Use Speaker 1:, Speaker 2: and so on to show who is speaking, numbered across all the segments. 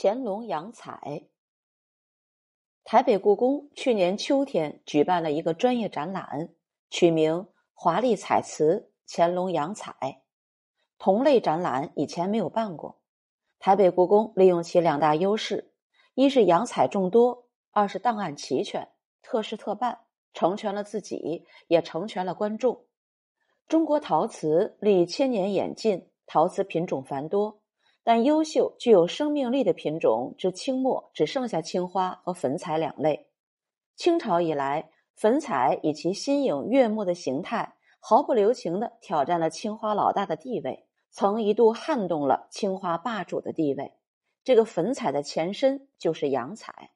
Speaker 1: 乾隆洋彩。台北故宫去年秋天举办了一个专业展览，取名“华丽彩瓷乾隆洋彩”。同类展览以前没有办过。台北故宫利用其两大优势：一是洋彩众多，二是档案齐全，特事特办，成全了自己，也成全了观众。中国陶瓷历千年演进，陶瓷品种繁多。但优秀、具有生命力的品种，至清末只剩下青花和粉彩两类。清朝以来，粉彩以其新颖悦目的形态，毫不留情地挑战了青花老大的地位，曾一度撼动了青花霸主的地位。这个粉彩的前身就是洋彩。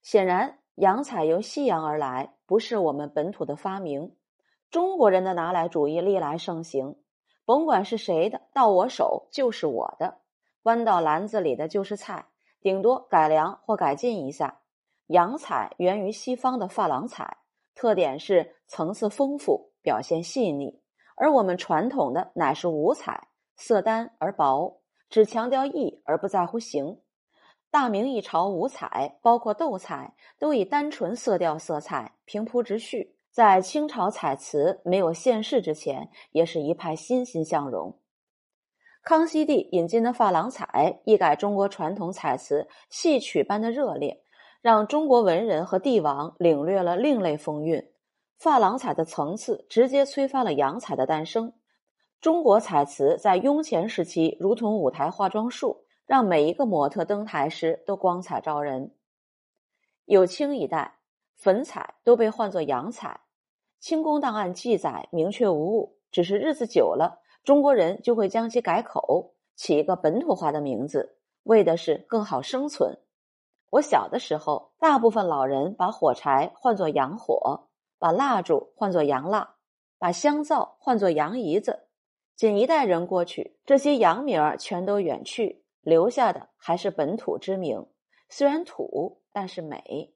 Speaker 1: 显然，洋彩由西洋而来，不是我们本土的发明。中国人的拿来主义历来盛行，甭管是谁的，到我手就是我的。端到篮子里的就是菜，顶多改良或改进一下。洋彩源于西方的珐琅彩，特点是层次丰富，表现细腻；而我们传统的乃是五彩，色单而薄，只强调意而不在乎形。大明一朝五彩，包括斗彩，都以单纯色调色彩平铺直叙，在清朝彩瓷没有现世之前，也是一派欣欣向荣。康熙帝引进的珐琅彩，一改中国传统彩瓷戏曲般的热烈，让中国文人和帝王领略了另类风韵。珐琅彩的层次直接催发了洋彩的诞生。中国彩瓷在雍乾时期如同舞台化妆术，让每一个模特登台时都光彩照人。有清一代，粉彩都被唤作洋彩。清宫档案记载明确无误，只是日子久了。中国人就会将其改口，起一个本土化的名字，为的是更好生存。我小的时候，大部分老人把火柴换作洋火，把蜡烛换作洋蜡，把香皂换作洋姨子。仅一代人过去，这些洋名儿全都远去，留下的还是本土之名。虽然土，但是美。